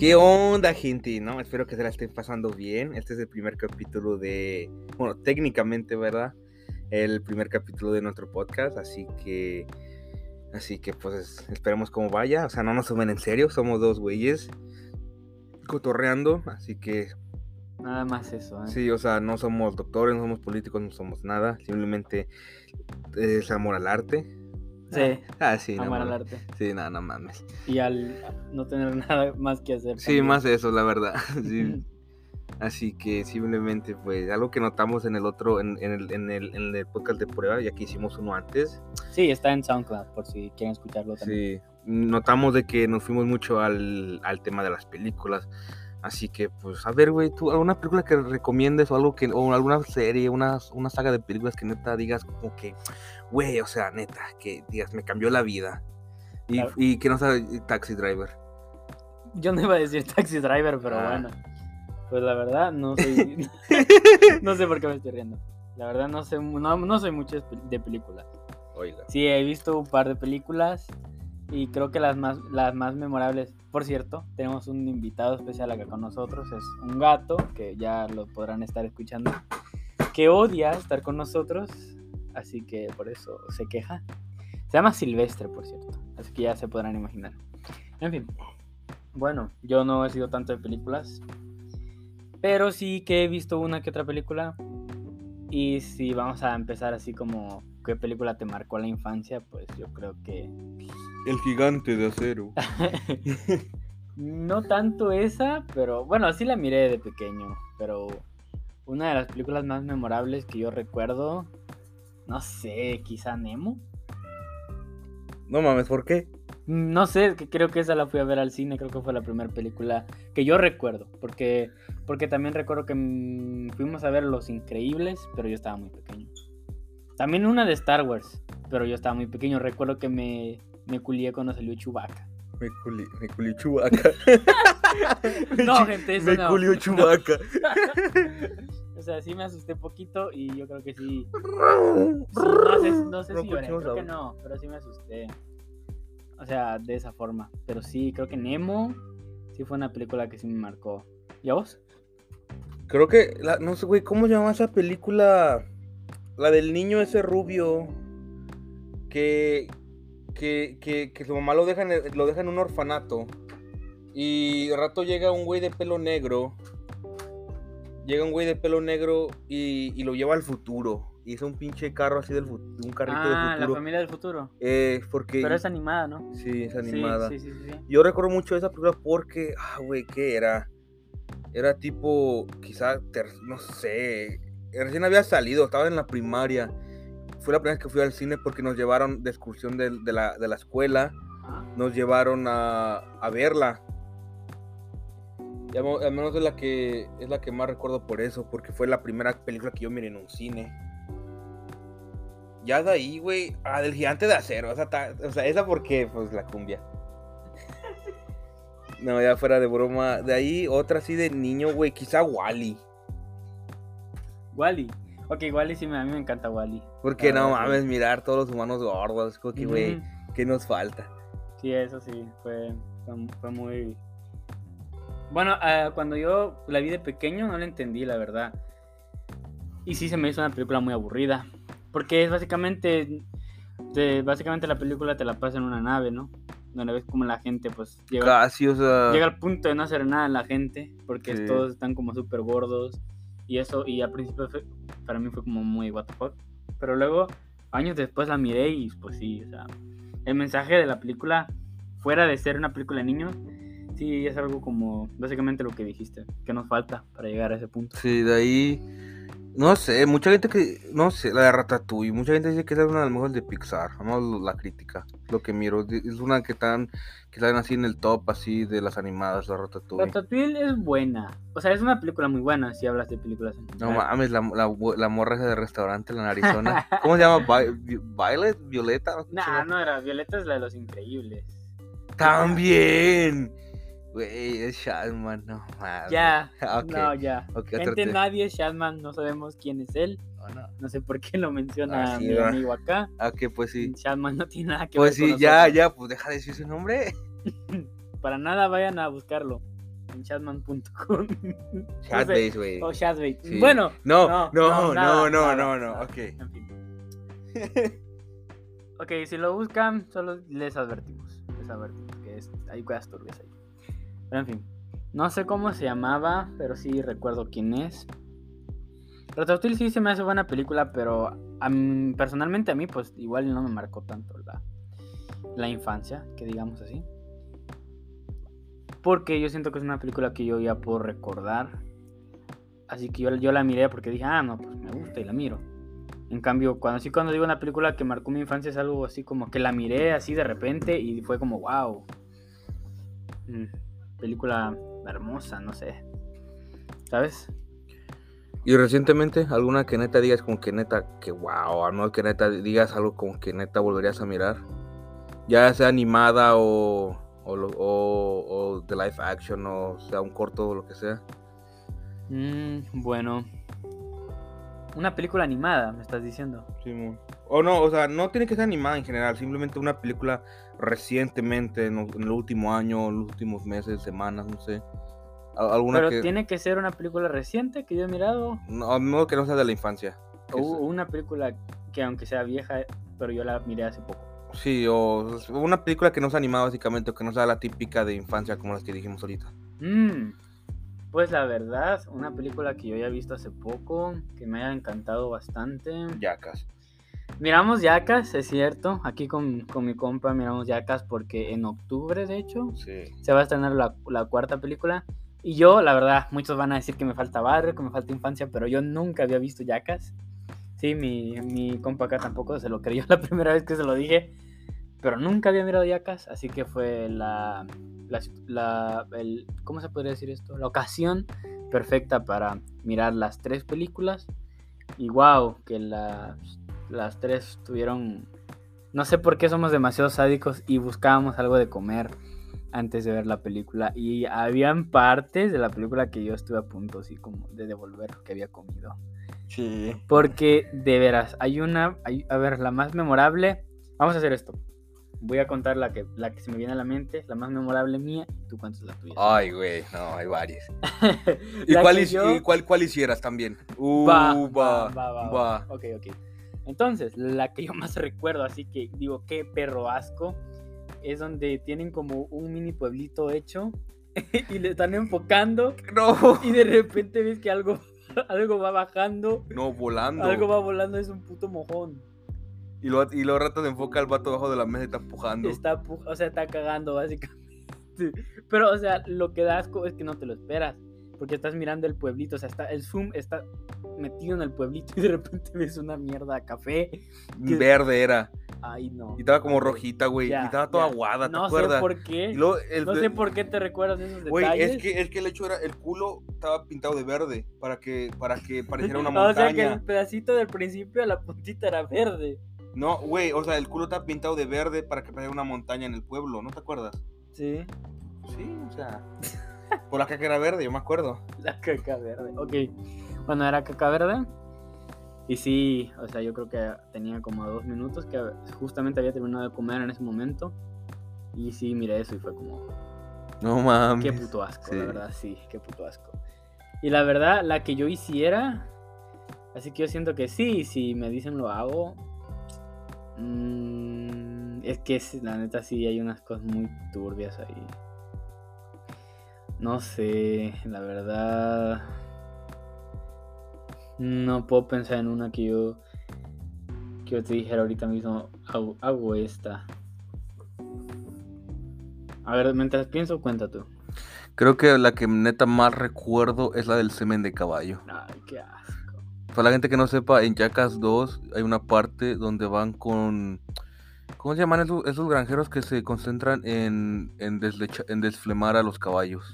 ¿Qué onda, gente? No, espero que se la estén pasando bien. Este es el primer capítulo de, bueno, técnicamente, ¿verdad? El primer capítulo de nuestro podcast, así que, así que, pues, esperemos cómo vaya. O sea, no nos tomen en serio, somos dos güeyes cotorreando, así que. Nada más eso, ¿eh? Sí, o sea, no somos doctores, no somos políticos, no somos nada. Simplemente es amor al arte. Sí. Ah, sí, no amar al arte. Sí, nada, no mames. Y al no tener nada más que hacer. Sí, también. más eso, la verdad. Sí. Así que simplemente, pues, algo que notamos en el otro, en, en el, en, el, en el podcast de prueba, ya que hicimos uno antes, Sí, está en SoundCloud, por si quieren escucharlo también. sí, notamos de que nos fuimos mucho al, al tema de las películas. Así que, pues, a ver, güey, tú, alguna película que recomiendes o algo que, o alguna serie, una, una saga de películas que neta digas como que, güey, o sea, neta, que digas, me cambió la vida. Y, Claro. y que no sabe Taxi Driver. Yo no iba a decir Taxi Driver, pero Ah. bueno. Pues la verdad, no soy. no sé por qué me estoy riendo. La verdad, no sé, no, no soy mucho de películas. Oiga. Sí, he visto un par de películas y creo que las más, las más memorables, por cierto, tenemos un invitado especial acá con nosotros, es un gato, que ya lo podrán estar escuchando, que odia estar con nosotros, así que por eso se queja. Se llama Silvestre, por cierto, así que ya se podrán imaginar. En fin, bueno, yo no he sido tanto de películas, pero sí que he visto una que otra película. Y si vamos a empezar así como qué película te marcó la infancia, pues yo creo que El gigante de acero. no tanto esa, pero bueno, sí la miré de pequeño, pero una de las películas más memorables que yo recuerdo, no sé, quizá Nemo. No mames, ¿por qué? No sé, que creo que esa la fui a ver al cine, creo que fue la primera película que yo recuerdo, porque porque también recuerdo que mm, fuimos a ver Los Increíbles, pero yo estaba muy pequeño. También una de Star Wars, pero yo estaba muy pequeño. Recuerdo que me, me culié cuando salió Chewbacca. Me culi, me culi Chubaca. No, gente, eso me no. culió Chubaca. O sea, sí me asusté poquito y yo creo que sí. sí, no sé, no sé No si lloré, creo que no, pero sí me asusté. O sea, de esa forma. Pero sí, creo que Nemo sí fue una película que sí me marcó. ¿Y a vos? Creo que, la- no sé, güey, ¿cómo se llama esa película? La del niño ese rubio. Que, que, que, que su mamá lo deja, en, lo deja en un orfanato. Y de rato llega un güey de pelo negro. Llega un güey de pelo negro y, y lo lleva al futuro. Y es un pinche carro así del futuro. Un carrito Ah, del la futuro. familia del futuro. Eh, porque. Pero es animada, ¿no? Sí, es animada. Sí, sí, sí. sí. Yo recuerdo mucho esa película porque, ah, güey, ¿qué era? Era tipo, quizá, ter- no sé, recién había salido, estaba en la primaria. Fue la primera vez que fui al cine porque nos llevaron de excursión de, de la, de la escuela, nos llevaron a, a verla. Y al menos es la que es la que más recuerdo por eso, porque fue la primera película que yo miré en un cine. Ya de ahí, güey, ah, del gigante de acero, esa, ta- o sea, esa porque, pues, la cumbia. No, ya fuera de broma. De ahí, otra así de niño, güey, quizá Wally. Wally. Ok, Wally sí, a mí me encanta Wally. Porque no verdad, sí. mames, mirar todos los humanos gordos, como que, güey. ¿qué nos falta? Sí, eso sí, fue, fue, muy... Bueno, ah, cuando yo la vi de pequeño no la entendí, la verdad. Y sí se me hizo una película muy aburrida. Porque es básicamente... te- básicamente la película te la pasa en una nave, ¿no? Donde ves como la gente pues llega, Casi, o sea. llega al punto de no hacer nada la gente. Porque Sí. todos están como súper gordos. Y eso, y al principio para mí fue como muy what the fuck. Pero luego, años después la miré y pues sí, o sea, el mensaje de la película, fuera de ser una película de niños, sí es algo como básicamente lo que dijiste, que nos falta para llegar a ese punto. Sí, de ahí. No sé, mucha gente que. No sé, la de Ratatouille. Mucha gente dice que esa es una de las mejores de Pixar. Vamos la crítica. Lo que miro. Es una que están. Que están así en el top, así de las animadas, la Ratatouille. Ratatouille es buena, o sea, es una película muy buena si hablas de películas No mames, la, la, la morra esa de restaurante en Arizona. ¿Cómo se llama? Vi- Vi- Violet, Violeta. ¿Cómo se Nah, llama? no era, Violeta es la de los increíbles. También. Güey, es Shatman, no mames. Ya, no, ya. ok, otro Gente, te- nadie, Shatman, no sabemos quién es él. Oh, no. No sé por qué lo menciona Ah, sí, mi va. amigo acá. Ah, que pues sí. Shatman no tiene nada que Pues ver sí, con ya, nosotros. ya, pues deja de decir su nombre. Para nada vayan a buscarlo. en chatman.com. Chatbase, güey. O Chatbase. Sí. Bueno. No, no, no, nada, no, nada, no, no, nada. ok. En fin. ok, si lo buscan, solo les advertimos. Les advertimos que es, hay cosas turbias ahí. Pero en fin. No sé cómo se llamaba, pero sí recuerdo quién es. Ratatouille sí se me hace buena película, pero a mí- personalmente a mí, pues igual no me marcó tanto la, la infancia, que digamos así. Porque yo siento que es una película que yo ya puedo recordar. Así que yo, yo la miré porque dije, ah, no, pues me gusta y la miro. En cambio, cuando sí cuando digo una película que marcó mi infancia es algo así como que la miré así de repente y fue como, wow. Mm, película hermosa, no sé. ¿Sabes? Y recientemente, alguna que neta digas como que neta, que wow, al menos que neta digas algo como que neta volverías a mirar. Ya sea animada o, o, o- o de live action o sea un corto o lo que sea. Mm, bueno. Una película animada, me estás diciendo. Simón. O no, o sea, no tiene que ser animada en general, simplemente una película recientemente, en, el último año, en los últimos meses, semanas, no sé. Al- Alguna Pero que. tiene que ser una película reciente que yo he mirado. No, no, que no sea de la infancia. O una película que aunque sea vieja, pero yo la miré hace poco. Sí, o una película que no sea animada básicamente, o que no sea la típica de infancia como las que dijimos ahorita. Mm, Pues la verdad, una película que yo ya he visto hace poco, que me haya encantado bastante. Yacas. Miramos Yacas, es cierto. Aquí con, con mi compa miramos Yacas porque en octubre, de hecho, Sí. se va a estrenar la, la cuarta película. Y yo, la verdad, muchos van a decir que me falta barrio, que me falta infancia, pero yo nunca había visto Yacas. Sí, mi, mi compa acá tampoco se lo creyó la primera vez que se lo dije, pero nunca había mirado Yacas, así que fue la, la, la- el, ¿cómo se podría decir esto? La ocasión perfecta para mirar las tres películas. Y wow, que las, las tres tuvieron... No sé por qué somos demasiado sádicos y buscábamos algo de comer antes de ver la película. Y habían partes de la película que yo estuve a punto así como de devolver lo que había comido. Sí. Porque de veras, hay una, hay- a ver, la más memorable. Vamos a hacer esto. Voy a contar la que, la que se me viene a la mente, la más memorable mía, tú cuentas la tuya. Ay, güey, no, hay varias. ¿Y cuál, yo- y cuál, cuál hicieras también? Uh, Va, va, va, va, va, va. Ok, ok. Entonces, la que yo más recuerdo, así que digo, qué perro asco, es donde tienen como un mini pueblito hecho y le están enfocando No, y de repente ves que algo, algo va bajando, no, volando. algo va volando, es un puto mojón. Y lo, y lo rato de enfoca al vato debajo de la mesa y está empujando. Está, o sea, está cagando básicamente. Pero, o sea, lo que da asco es que no te lo esperas. Porque estás mirando el pueblito, o sea, está, el zoom está metido en el pueblito y de repente ves una mierda café. que- Verde era. Ay, no. Y estaba como rojita, güey. Y estaba toda ya. aguada, ¿te No acuerdas? sé por qué. Y luego el- No sé por qué te recuerdas de esos Güey, detalles. es que, es que el hecho era, el culo estaba pintado de verde para que, para que pareciera una o sea que montaña. el pedacito del principio, la puntita era verde. No, güey, o sea, el culo estaba pintado de verde para que pareciera una montaña en el pueblo, ¿no te acuerdas? Sí, Sí, o sea, por la caca era verde, yo me acuerdo. la caca verde. Ok, bueno, era caca verde. Y sí, o sea, yo creo que tenía como dos minutos que justamente había terminado de comer en ese momento. Y sí, miré eso y fue como, No mames. qué puto asco, sí. la verdad, sí, qué puto asco. Y la verdad, la que yo hiciera, así que yo siento que sí, si me dicen lo hago. mm, es que la neta sí hay unas cosas muy turbias ahí. No sé, la verdad. No puedo pensar en una que yo. Que yo te dijera ahorita mismo. Hago, hago esta. A ver, mientras pienso, cuenta tú. Creo que la que neta más recuerdo es la del semen de caballo. Ay, qué asco. Para la gente que no sepa, en Jackass 2 hay una parte donde van con... ¿Cómo se llaman esos, esos granjeros que se concentran en, en, deslecha- en desflemar a los caballos?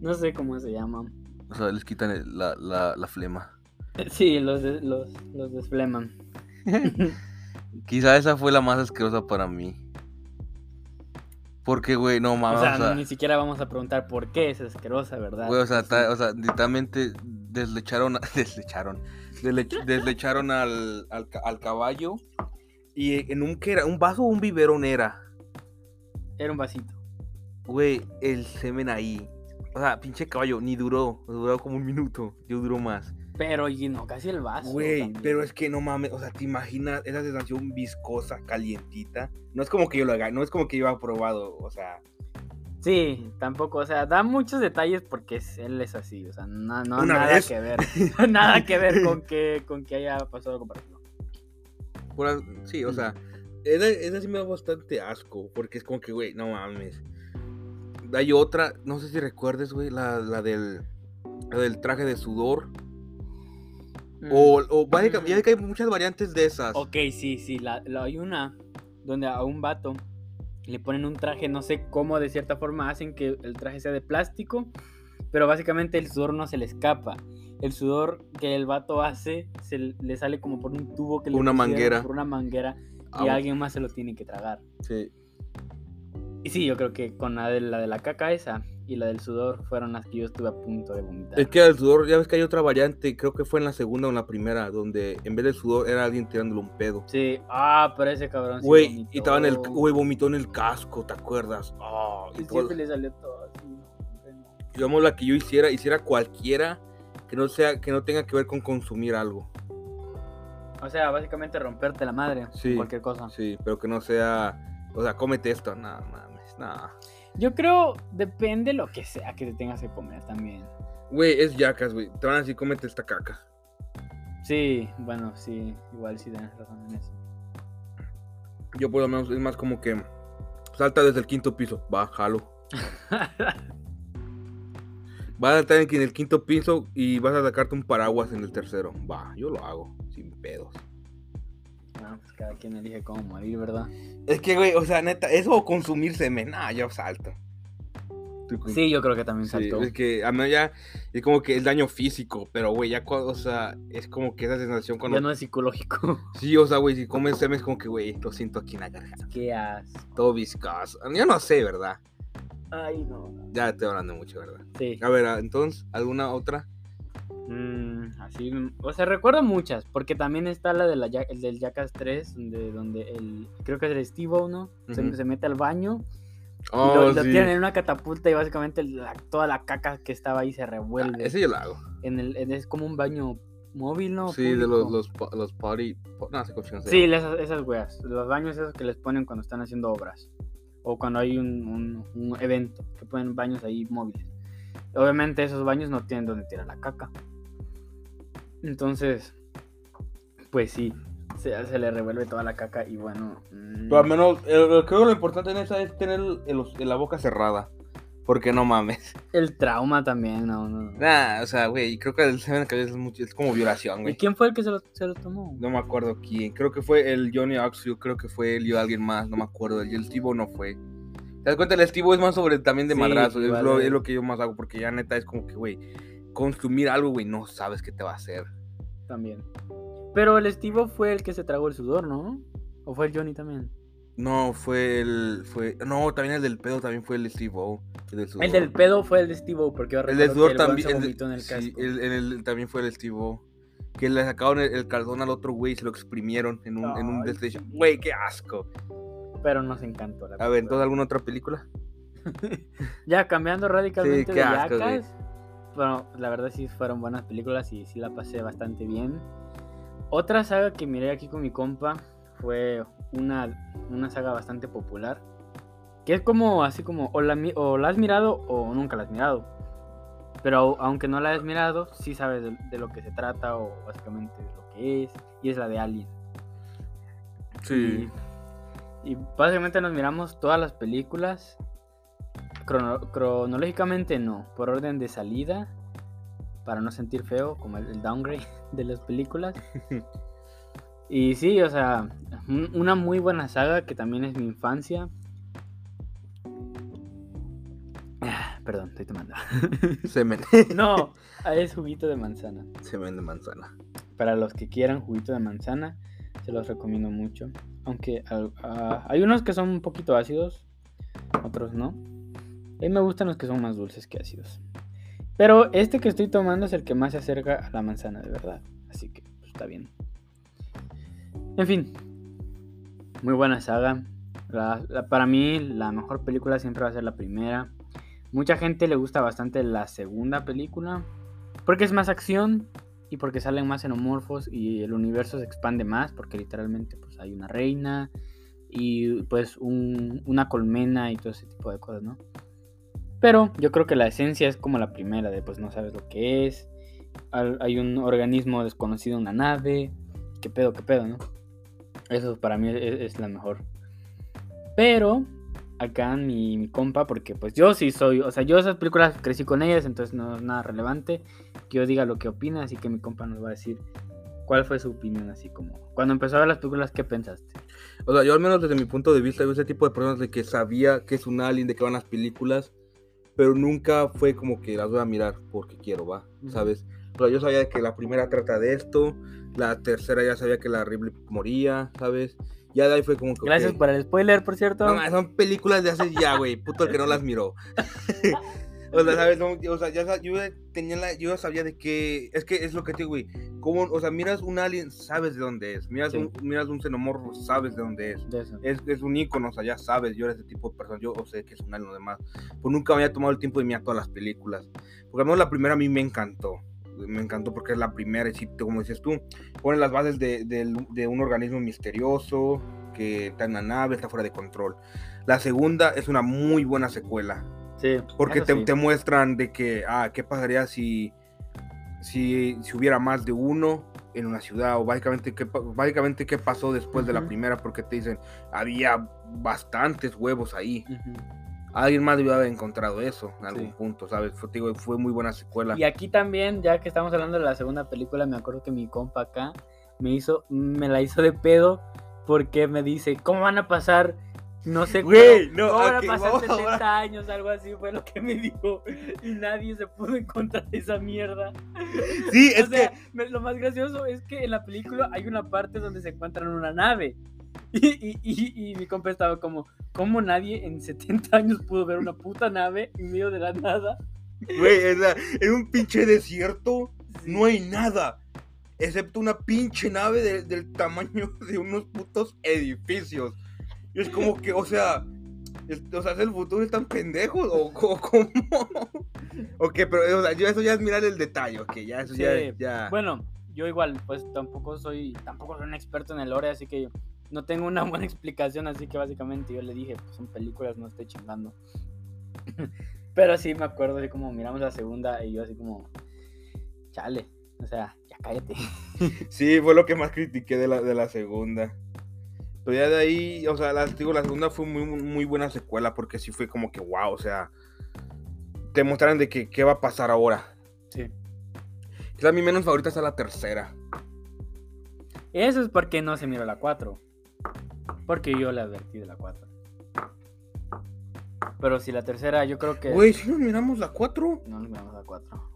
No sé cómo se llaman. O sea, les quitan la, la, la flema. Sí, los, de- los, los desfleman. Quizá esa fue la más asquerosa para mí. Porque, güey, no o mames. sea, o sea, ni siquiera vamos a preguntar por qué es asquerosa, ¿verdad? güey, o sea, Sí. ta- o sea, literalmente deslecharon, a- deslecharon, desle- deslecharon al, al, al caballo y en un, ¿qué era? ¿Un vaso o un biberón era? Era un vasito. güey, el semen ahí. O sea, pinche caballo, ni duró. Duró como un minuto. Yo duró más. Pero y no, casi el vaso. Güey, pero es que no mames. O sea, te imaginas esa sensación viscosa, calientita. No es como que yo lo haga, no es como que yo haya probado. O sea, Sí, tampoco, o sea, da muchos detalles porque él es así, o sea, no, no nada vez. que ver. nada que ver con que, con que haya pasado parecido. Pura- sí, o sea, esa, esa sí me da bastante asco. Porque es como que, güey, no mames. Hay otra, no sé si recuerdes, güey, la, la del. La del traje de sudor. O, o básicamente, ya que hay muchas variantes de esas. Mm. Ok, sí, sí, la, la- hay una donde a un vato le ponen un traje, no sé cómo de cierta forma hacen que el traje sea de plástico, pero básicamente el sudor no se le escapa. El sudor que el vato hace se le sale como por un tubo que le Una manguera. Por una manguera Ah, y alguien más se lo tiene que tragar. Sí. Y sí, yo creo que con la de la, de la caca esa y la del sudor fueron las que yo estuve a punto de vomitar. Es que el sudor, ya ves que hay otra variante, creo que fue en la segunda o en la primera, donde en vez del sudor era alguien tirándole un pedo. Sí, ah, pero ese cabrón sí Güey, vomitó. y estaba en el, güey, vomitó en el casco, ¿te acuerdas? Ah, y Y siempre le salió todo así. digamos la que yo hiciera, hiciera cualquiera que no sea, que no tenga que ver con consumir algo. O sea, básicamente romperte la madre. Sí. Cualquier cosa. Sí, pero que no sea, o sea, cómete esto, nada mames, nada. Yo creo, depende lo que sea que te tengas que comer también. Güey, es yacas, güey. Te van a decir, cómete esta caca. Sí, bueno, sí, igual sí tienes razón en eso. Yo por lo menos es más como que salta desde el quinto piso, va, jalo. Vas a estar en el quinto piso y vas a sacarte un paraguas en el tercero. Va, yo lo hago, sin pedos. Bueno, pues cada quien elige cómo morir, ¿verdad? Es que, güey, o sea, neta, eso o consumir semen, nah, yo salto. Sí, yo creo que también Sí, saltó. es que a mí ya es como que el daño físico, pero güey, ya cuando, o sea, es como que esa sensación cuando... Ya no es psicológico. Sí, o sea, güey, si comes semen es como que, güey, lo siento aquí en la garganta. Qué asco. Todo viscoso. Yo no sé, ¿verdad? Ay, no. Ya estoy hablando mucho, ¿verdad? Sí. A ver, ah, entonces, ¿alguna otra? Mm, así, o sea, recuerdo muchas, porque también está la de la, el del Jackass 3, donde, donde el, creo que es el Steve ¿no? Se- Ujú. se, mete al baño y Oh, lo, lo sí. tiran en una catapulta y básicamente la- toda la caca que estaba ahí se Ah, revuelve. ese yo lo hago. En el, en- es como un baño móvil, ¿no? sí, de los, Público. los, los party... No se. Sí, esas, esas weas. Los baños esos que les ponen cuando están haciendo obras. O cuando hay un, un- un evento. Que ponen baños ahí móviles. Obviamente esos baños no tienen donde tirar la caca. Entonces, pues sí. Se, se le revuelve toda la caca y bueno. mm, Pero al menos, eh, creo que lo importante en esa es tener el- el- la boca cerrada. Porque no mames. El trauma también, no, no. Nah, o sea, güey, creo que el semen que es, mucho- es como violación, ¿Y güey. quién fue el que se lo, se lo tomó? No me acuerdo quién. Creo que fue el Johnny Oxley, creo que fue él y alguien más, no me acuerdo. Y el Steve no fue. ¿Te das cuenta? El Steve es más sobre también de Sí, madrazo. Lo, es lo que yo más hago, porque ya neta es como que, güey, consumir algo, güey, no sabes qué te va a hacer. También. Pero el Steve fue el que se tragó el sudor, ¿no? ¿O fue el Johnny también? No, fue el. fue No, también el del pedo también fue el Steve O. El del, El sudor. del pedo fue el de Steve porque yo El del sudor también. el de- en el sí, el- también fue el Steve O. Que le sacaron el, caldón al otro güey y se lo exprimieron en un, en un. Güey, qué asco. Pero nos encantó la A ver. ¿entonces alguna otra película? Ya cambiando radicalmente de asco. Bueno, la verdad sí fueron buenas películas y sí la pasé bastante bien. Otra saga que miré aquí con mi compa fue una, una saga bastante popular. Que es como, así como, o la, mi- o la has mirado o nunca la has mirado. Pero aunque no la has mirado, sí sabes de, de lo que se trata o básicamente de lo que es. Y es la de Alien. Y, y básicamente nos miramos todas las películas. Crono- cronológicamente no, por orden de salida. Para no sentir feo, como el, el downgrade de las películas. y sí, o sea, un- una muy buena saga que también es mi infancia. Ah, Perdón, estoy tomando. Semen. no, es juguito de manzana. Semen de manzana. Para los que quieran juguito de manzana, se los recomiendo mucho. Aunque ah, hay unos que son un poquito ácidos, otros no. A mí me gustan los que son más dulces que ácidos. Pero este que estoy tomando es el que más se acerca a la manzana, de verdad. Así que pues, está bien. En fin, muy buena saga. La- la- para mí, la mejor película siempre va a ser la primera. Mucha gente le gusta bastante la segunda película. Porque es más acción y porque salen más xenomorfos y el universo se expande más. Porque literalmente pues, hay una reina y pues un- una colmena y todo ese tipo de cosas, ¿no? Pero yo creo que la esencia es como la primera, de pues no sabes lo que es. Hay un organismo desconocido en una nave. ¿Qué pedo, qué pedo, no? Eso para mí es, es la mejor. Pero acá mi, mi compa, porque pues yo sí soy, o sea, yo esas películas crecí con ellas, entonces no es nada relevante que yo diga lo que opina, así que mi compa nos va a decir cuál fue su opinión, así como cuando empezó a ver las películas, ¿qué pensaste? O sea, yo al menos desde mi punto de vista, yo ese tipo de personas de que sabía que es un alien, de que van las películas, pero nunca fue como que las voy a mirar porque quiero, va. ¿sabes? Yo sabía que la primera trata de esto, la tercera ya sabía que la Ripley moría, ¿sabes? Ya de ahí fue como que... Gracias ok. por el spoiler, por cierto. No, son películas de hace ya, güey, puto el que no las miró. o sea, ¿sabes? O sea, ya yo tenía la, yo ya sabía de qué, es que es lo que te digo, güey, como, o sea, miras un alien, sabes de dónde es, miras, Sí. un, miras un xenomorfo, sabes de dónde es De es, es un ícono, o sea, ya sabes, yo era ese tipo de persona, yo o sé que es un alien o demás. Pues nunca me había tomado el tiempo de mirar todas las películas. Porque al menos la primera a mí me encantó. Me encantó porque es la primera, y como dices tú, pone las bases de, de un organismo misterioso que está en la nave, está fuera de control. La segunda es una muy buena secuela. Sí. Porque te, sí. te muestran de que, ah, ¿qué pasaría si, si, si hubiera más de uno en una ciudad? O básicamente qué, básicamente qué pasó después de la primera, porque te dicen, había bastantes huevos ahí. Alguien más debió haber encontrado eso en algún Sí. punto, ¿sabes? Fue, te digo, fue muy buena secuela. Y aquí también, ya que estamos hablando de la segunda película, me acuerdo que mi compa acá me hizo, me la hizo de pedo porque me dice, ¿cómo van a pasar? No sé Güey, cómo, no, ¿cómo van a pasar vamos 70 ahora. años, algo así fue lo que me dijo. Y nadie se pudo encontrar esa mierda. Sí, O es sea, que... me- lo más gracioso es que en la película hay una parte donde se encuentran una nave. Y, y, y, y mi compa estaba como, ¿cómo nadie en 70 años pudo ver una puta nave en medio de la nada? Güey, es la- en un pinche desierto no hay nada. Excepto una pinche nave de- del tamaño de unos putos edificios. Y es como que, o sea, es- o sea, ¿es el futuro están pendejos o, o cómo? ok, pero o sea, yo eso ya es mirar el detalle, ok, ya eso ya, Sí, ya. Bueno, yo igual, pues tampoco soy, tampoco soy un experto en el lore, así que no tengo una buena explicación, así que básicamente yo le dije, pues son películas, no estoy chingando. Pero sí me acuerdo así como miramos la segunda y yo así como, chale, o sea, ya cállate. Sí, fue lo que más critiqué de la, de la segunda. Pero ya de ahí, o sea, la, digo, la segunda fue muy, muy buena secuela porque sí fue como que, wow, o sea, te mostraron de que qué va a pasar ahora. Sí. Quizá mi menos favorita es la tercera. Eso es porque no se miró la 4. Porque yo le advertí de la 4. Pero si la tercera, yo creo que... Güey, si nos miramos la 4. No nos miramos la 4.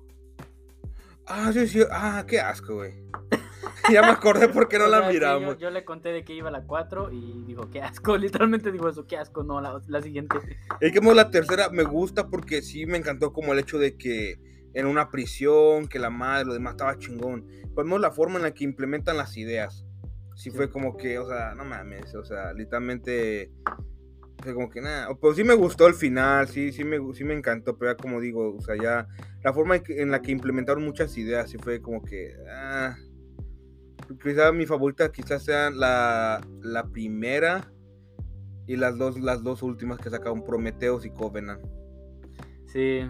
Ah, sí, sí. Ah, qué asco, güey. ya me acordé por qué no O la miramos. yo, yo le conté de que iba la 4 y dijo, qué asco. Literalmente dijo eso, qué asco. No, la, la siguiente. Es que la tercera me gusta porque sí me encantó como el hecho de que en una prisión, que la madre, lo demás estaba chingón. Pues mo, la forma en la que implementan las ideas. Sí, Sí. fue como que, o sea, no mames, o sea, literalmente, fue como que nada. Pero sí me gustó el final, sí, sí me, sí me encantó, pero ya como digo, o sea, ya la forma en, la que implementaron muchas ideas, sí fue como que, ah, quizá mi favorita quizás sea la, la primera y las dos, las dos últimas que sacaron, Prometheus y Covenant. Sí.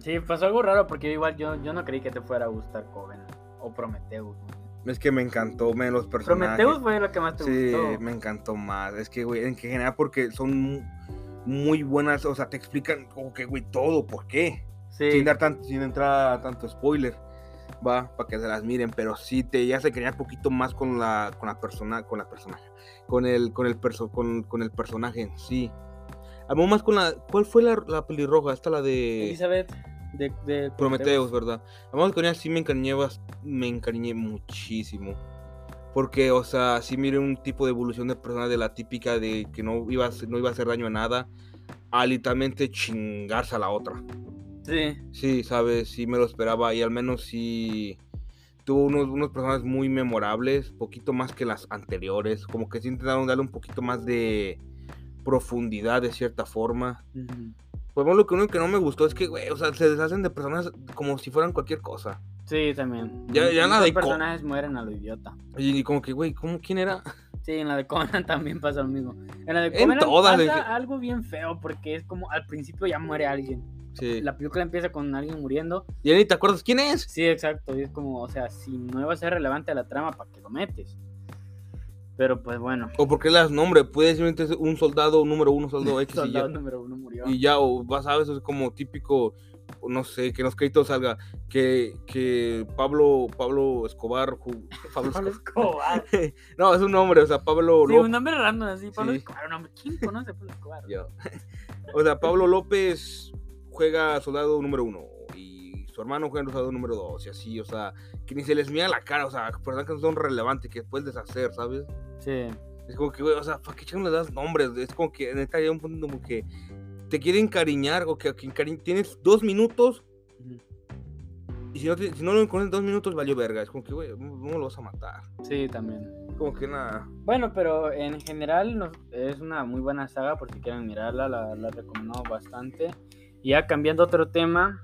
Sí, pasó algo raro porque igual yo, yo no creí que te fuera a gustar Covenant o Prometheus. ¿no? Es que me encantó, me los personajes. Prometheus fue lo que más te Sí, gustó. me encantó más. Es que, güey, en general porque son mu- muy buenas, o sea, te explican como que, güey, todo, ¿por qué? Sí. Sin dar tanto, sin entrar a tanto spoiler, va, para que se las miren, pero sí te, ya se creía un poquito más con la, con la persona, con la personaje, con el, con el perso, con, con el personaje en sí. Algo más con la, ¿cuál fue la, la pelirroja? Esta la de Elizabeth de, de Prometeus, ¿verdad? Vamos con ella sí me encariñé, me encariñé muchísimo. Porque, o sea, sí miré un tipo de evolución de persona de la típica de que no iba a, hacer- no iba a hacer daño a nada, a literalmente chingarse a la otra. Sí. Sí, sabes, sí me lo esperaba y al menos sí tuvo unos, unos personajes muy memorables, poquito más que las anteriores, como que sí intentaron darle un poquito más de profundidad de cierta forma. Ujú. Por ejemplo, lo que único que no me gustó es que, güey, o sea, se deshacen de personas como si fueran cualquier cosa. Sí, también. Ya- ya nada de personajes mueren a lo idiota. Y, y como que, güey, ¿cómo, ¿quién era? Sí, en la de Conan también pasa lo mismo. En la de Conan todas, pasa de algo bien feo porque es como al principio ya muere alguien. Sí. La película empieza con alguien muriendo. Y ni te acuerdas quién es. Sí, exacto. Y es como, o sea, si no iba a ser relevante a la trama, ¿para qué lo metes? Pero pues bueno. O porque le das nombre. Puede simplemente ser un soldado número uno, soldado X y ya. número uno murió. Y ya, o vas a ver, eso es como típico, no sé, que en los créditos salga que, que Pablo, Pablo Escobar, Pablo Pablo Escobar. No, es un nombre, o sea, Pablo Sí, López. un nombre random así. Pablo Sí. Escobar, un nombre. ¿Quién conoce a Pablo Escobar? Yo. O sea, Pablo López juega soldado número uno su hermano juega soldado número dos y así, o sea, que ni se les mira la cara, o sea, personas que no son relevantes, que puedes deshacer, ¿sabes? Sí. Es como que, güey, o sea, ¿para qué chingados le das nombres? Es como que neta hay un punto como que te quieren encariñar o que, que encari- tienes dos minutos y si no, te- si no lo encuentras en dos minutos valió verga. Es como que, güey, no, no lo vas a matar. Sí, también. Como que nada. Bueno, pero en general es una muy buena saga por si quieren mirarla, la, la recomiendo bastante. Y ya cambiando a otro tema,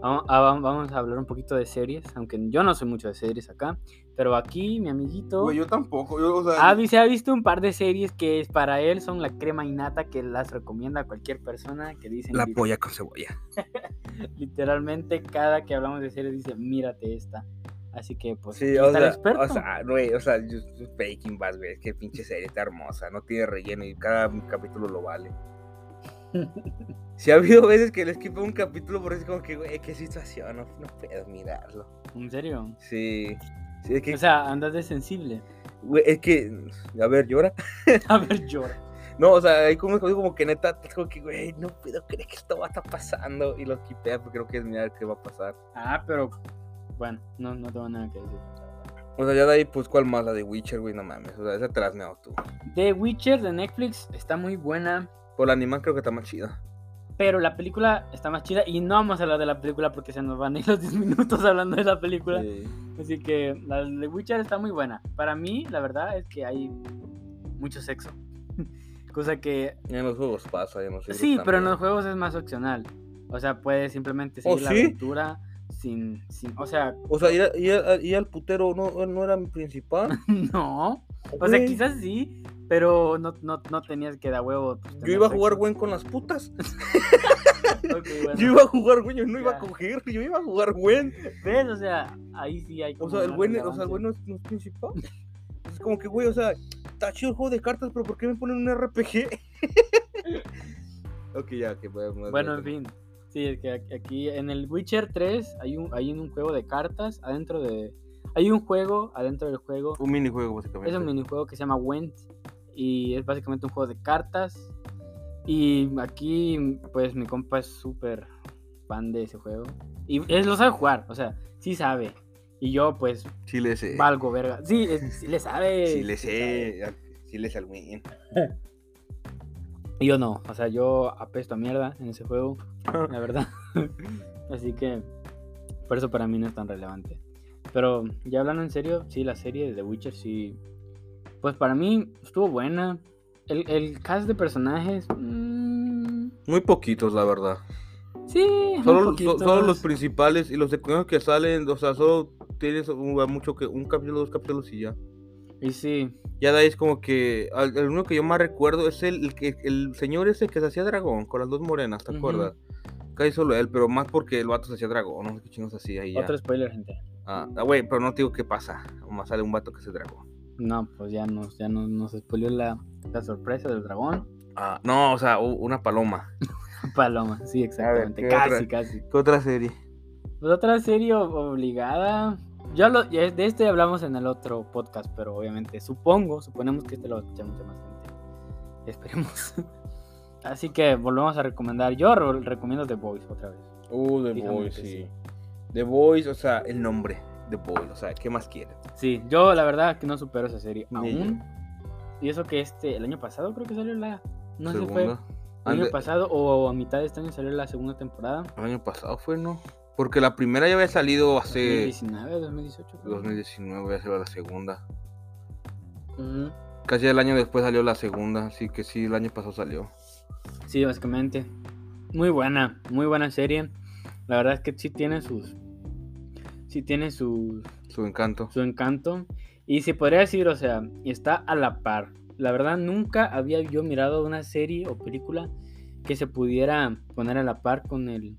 vamos a, vamos a hablar un poquito de series, aunque yo no soy mucho de series acá, pero aquí mi amiguito Güey, yo tampoco. Yo, o sea, ha, vi- se ha visto un par de series que es para él son la crema innata que las recomienda a cualquier persona que dicen la polla con cebolla. literalmente cada que hablamos de series dice mírate esta. Así que pues Sí, o está el sea, experto. o sea, güey, o sea, yo- yo- Breaking Bad, güey, es que pinche serie está hermosa, no tiene relleno y cada capítulo lo vale. Si ha habido veces que le esquipo un capítulo por eso como que, güey, qué situación, no, no puedo mirarlo. ¿En serio? Sí, sí, es que, O sea, andas de sensible. güey, es que, a ver, llora. A ver, llora. No, o sea, hay como, como que neta, es como que, güey, no puedo creer que esto va a estar pasando y lo quipea porque no quieres mirar qué va a pasar. Ah, pero bueno, no, no tengo nada que decir. O sea, ya de ahí, pues, ¿cuál más? La de Witcher, güey, no mames, o sea, esa te la has meado tú. The Witcher de Netflix está muy buena, Por la animal creo que está más chida. Pero la película está más chida y no vamos a hablar de la película porque se nos van a ir los 10 minutos hablando de la película. Sí. Así que la de Witcher está muy buena. Para mí, la verdad es que hay mucho sexo. Cosa que... En los juegos pasa, en los Sí, pero en también. los juegos es más opcional. O sea, puedes simplemente seguir la ¿sí? aventura sin, sin... O sea, O sea, ir, a- ir a- ir al putero no, no era mi principal. no. O sea, quizás sí, pero no, no, no tenías que dar huevo. pues, Yo iba a jugar güey con las putas. Bueno. Yo iba a jugar güey, yo no iba a coger, yo iba a jugar güey. ¿Ves? O sea, ahí sí hay O como sea, el güey, o sea, el no es, no es principal. Es como que, güey, o sea, está chido el juego de cartas, pero ¿por qué me ponen un RPG? ok, ya, que a- Bueno, en fin. Sí, es que aquí- aquí en el Witcher 3 hay un, hay un juego de cartas adentro de... Hay un juego adentro del juego. Un minijuego, básicamente. Es un minijuego que se llama Went y es básicamente un juego de cartas. Y aquí, pues, mi compa es súper fan de ese juego. Y él lo sabe jugar, o sea, sí sabe. Y yo, pues, Sí le sé. valgo, verga. Sí, es- sí le sabe. Sí le sabe. sé. Sí le sé al win. Y yo no, o sea, yo apesto a mierda en ese juego, la verdad. Así que por eso para mí no es tan relevante. Pero ya hablando en serio, sí, la serie de The Witcher sí. Pues para mí estuvo buena. El, el cast de personajes. mm, Muy poquitos, la verdad. sí, muy Solo, so- solo los principales y los secundarios que salen, o sea, solo tienes un, mucho que un capítulo, dos capítulos y ya. Y sí, Ya de ahí es como que el único que yo más recuerdo es el, el, que- el señor ese que se hacía dragón con las dos morenas, ¿te acuerdas? Casi solo él, pero más porque el vato se hacía dragón, no sé qué chingos hacía ahí ya. otro spoiler, gente. Ah, ah, güey, pero no te digo qué pasa. Más sale un vato que se dragón. No, pues ya nos, ya nos, nos spoileó la, la sorpresa del dragón. Ah, no, o sea, una paloma. Paloma, sí, exactamente. ¿qué casi, otra? casi. ¿Qué otra serie? Pues otra serie obligada. Ya lo, ya de este hablamos en el otro podcast, pero obviamente supongo, suponemos que este lo escuchar mucha más gente. Esperemos. Así que volvemos a recomendar. Yo re- recomiendo The Voice otra vez. Uh, The que sí. sí. The Boys, o sea, el nombre. The Boys, o sea, ¿qué más quieres? Sí, yo la verdad que no supero esa serie Ni aún. Y eso que este, el año pasado creo que salió la. No sé si fue el año pasado o a mitad de este año salió la segunda temporada. El año pasado fue, ¿no? Porque la primera ya había salido hace 2019, 2018. creo. 2019, ya se va la segunda. Casi el año después salió la segunda, así que sí, el año pasado salió. Sí, básicamente. Muy buena, muy buena serie. La verdad es que sí tiene sus. Sí tiene su. Su encanto. Su encanto. Y se podría decir, o sea, está a la par. La verdad, nunca había yo mirado una serie o película que se pudiera poner a la par con el.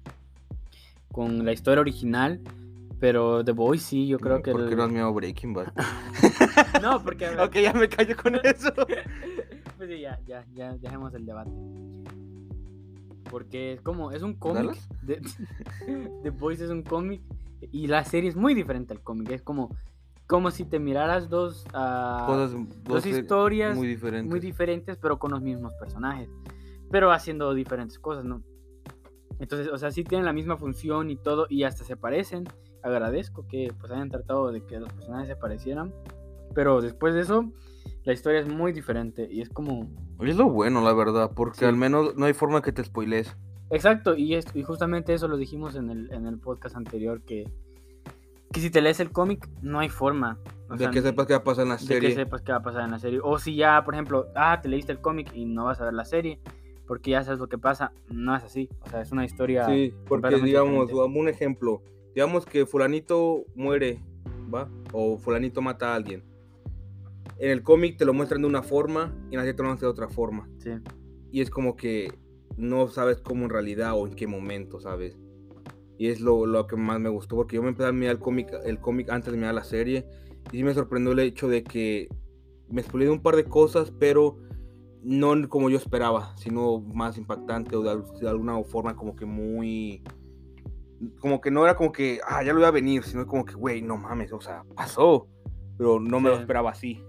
con la historia original. Pero The Boys sí, yo creo que. ¿Por qué el- no has mirado Breaking Bad? No, porque. ok, ya me callo con eso. Pues sí, ya, ya, ya, dejemos el debate. Porque es como, es un cómic. De- The Boys es un cómic y la serie es muy diferente al cómic. Es como, como si te miraras dos, ah, Cosas, dos ser- historias muy diferentes. muy diferentes, pero con los mismos personajes. Pero haciendo diferentes cosas, ¿no? Entonces, o sea, sí tienen la misma función y todo, y hasta se parecen. Agradezco que pues hayan tratado de que los personajes se parecieran. Pero después de eso, la historia es muy diferente. Y es como. Es lo bueno, la verdad, porque Sí. al menos no hay forma que te spoilees. Exacto, y, es- y justamente eso lo dijimos en el, en el podcast anterior, que, que si te lees el cómic, no hay forma. o de sea, que sepas qué va a pasar en la de serie. que sepas qué va a pasar en la serie. O si ya, por ejemplo, ah, te leíste el cómic y no vas a ver la serie, porque ya sabes lo que pasa, no es así. O sea, es una historia. Sí, porque digamos, diferente. un ejemplo, digamos que fulanito muere, ¿va? O fulanito mata a alguien. En el cómic te lo muestran de una forma y en la serie te lo muestran de otra forma. Sí, Y es como que no sabes cómo en realidad o en qué momento, ¿sabes? Y es lo, lo que más me gustó, porque yo me empecé a mirar el cómic, el cómic antes de mirar la serie y sí me sorprendió el hecho de que me spoileé un par de cosas, pero no como yo esperaba, sino más impactante o de, al- de alguna forma como que muy... Como que no era como que, ah, ya lo iba a venir, sino como que, güey, no mames, o sea, pasó, pero no me lo esperaba así.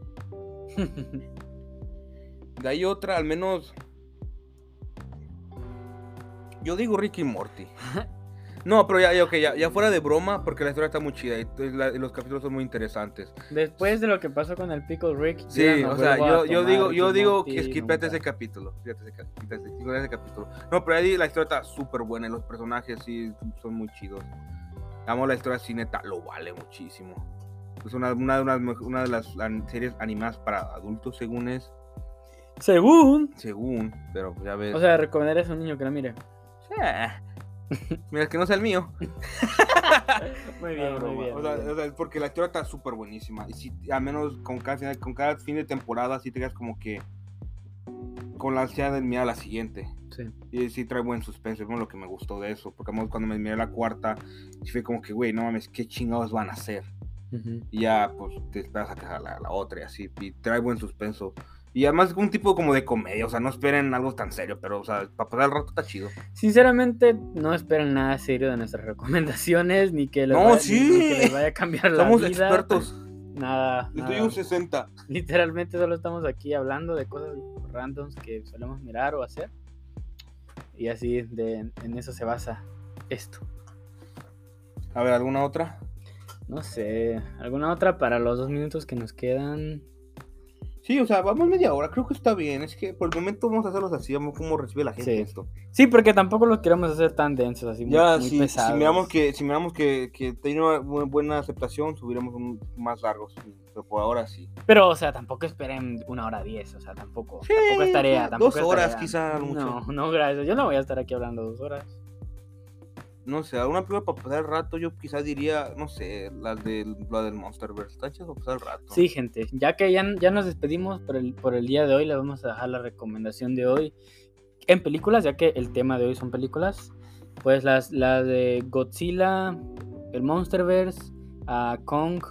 De ahí otra, al menos. Yo digo Ricky Morty. No, pero ya, ya, ok, ya, ya fuera de broma, porque la historia está muy chida y, t- la- y los capítulos son muy interesantes. Después de lo que pasó con el Pickle Rick. yo Sí, o sea, yo, yo digo, yo digo que nunca. ese capítulo. Fíjate ese, capítulo. No, pero ahí la historia está súper buena y los personajes sí son muy chidos. Amo la historia sí, neta, lo vale muchísimo. Es una, una, de una las series animadas para adultos, según es. Según. Según, pero ya ves. O sea, recomendarías a un niño que la mire. Eh. Mira, que no sea el mío. Muy bien, No, muy broma. bien. O sea, muy bien. o sea, es porque la historia está súper buenísima. Y si, al menos con cada, con cada fin de temporada, sí te quedas como que con la ansiedad de mirar la siguiente. Sí. Y sí trae buen suspenso, es lo que me gustó de eso. Porque además cuando me miré la cuarta, fue como que, güey, no mames, ¿qué chingados van a hacer? Ujú. Y ya, pues, te esperas a la, la otra y así. Y trae buen suspenso. Y además es un tipo como de comedia, o sea, no esperen algo tan serio, pero, o sea, para pasar el rato está chido. Sinceramente, no esperen nada serio de nuestras recomendaciones, ni que les, No, vaya, sí. ni que les vaya a cambiar la Somos vida. expertos. Nada, estoy nada. un 60. Literalmente solo estamos aquí hablando de cosas randoms que solemos mirar o hacer. Y así, de, en eso se basa esto. A ver, ¿alguna otra? No sé, ¿alguna otra para los dos minutos que nos quedan? Sí, o sea, vamos media hora, creo que está bien. Es que por el momento vamos a hacerlos así, vamos cómo recibe la gente Sí. esto. Sí, porque tampoco los queremos hacer tan densos, así muy- Ya, muy, si, si pesados. miramos que, si miramos que, que tiene una bu- buena aceptación, subiremos un más largos. Pero por ahora sí. Pero, o sea, tampoco esperen una hora diez, o sea, tampoco. Sí, tampoco es tarea. dos Tampoco es horas tarea. quizá, mucho. No, no, gracias. Yo no voy a estar aquí hablando dos horas. No sé, alguna película para pasar el rato, yo quizás diría, no sé, la del, la del Monsterverse. Está para pasar el rato. Sí, gente, ya que ya, ya nos despedimos por el, por el día de hoy, les vamos a dejar la recomendación de hoy en películas, ya que el tema de hoy son películas. Pues las, las de Godzilla, el Monsterverse, a Kong,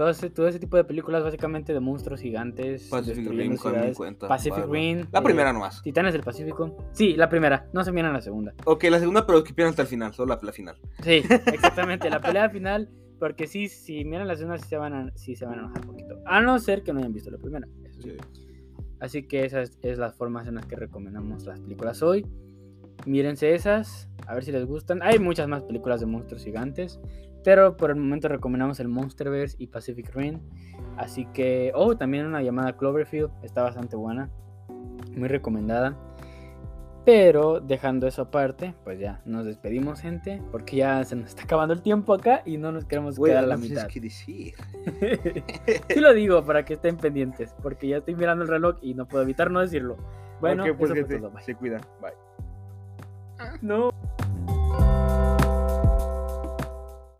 todo ese, todo ese tipo de películas básicamente de monstruos gigantes. Pacific Rim, ciudades. cuenta. Pacific. Rim. La eh, primera nomás. Titanes del Pacífico. Sí, la primera, no se miran la segunda. Ok, la segunda, pero que pierdan hasta el final, solo la, la final. Sí, exactamente, la pelea final, porque sí, si miran la segunda sí se van a, sí se van a enojar un poquito. A no ser que no hayan visto la primera. eso sí. Así que esas es las formas en las que recomendamos las películas hoy. Mírense esas, a ver si les gustan. Hay muchas más películas de monstruos gigantes, pero por el momento recomendamos el Monsterverse y Pacific Rim. Así que, oh, también una llamada Cloverfield, está bastante buena, muy recomendada. Pero dejando eso aparte, pues ya nos despedimos, gente, porque ya se nos está acabando el tiempo acá y no nos queremos quedar a la no tienes mitad. que decir. sí lo digo para que estén pendientes, porque ya estoy mirando el reloj y no puedo evitar no decirlo. Bueno, pues, eso fue gente, todo, bye. se cuidan. Bye. No.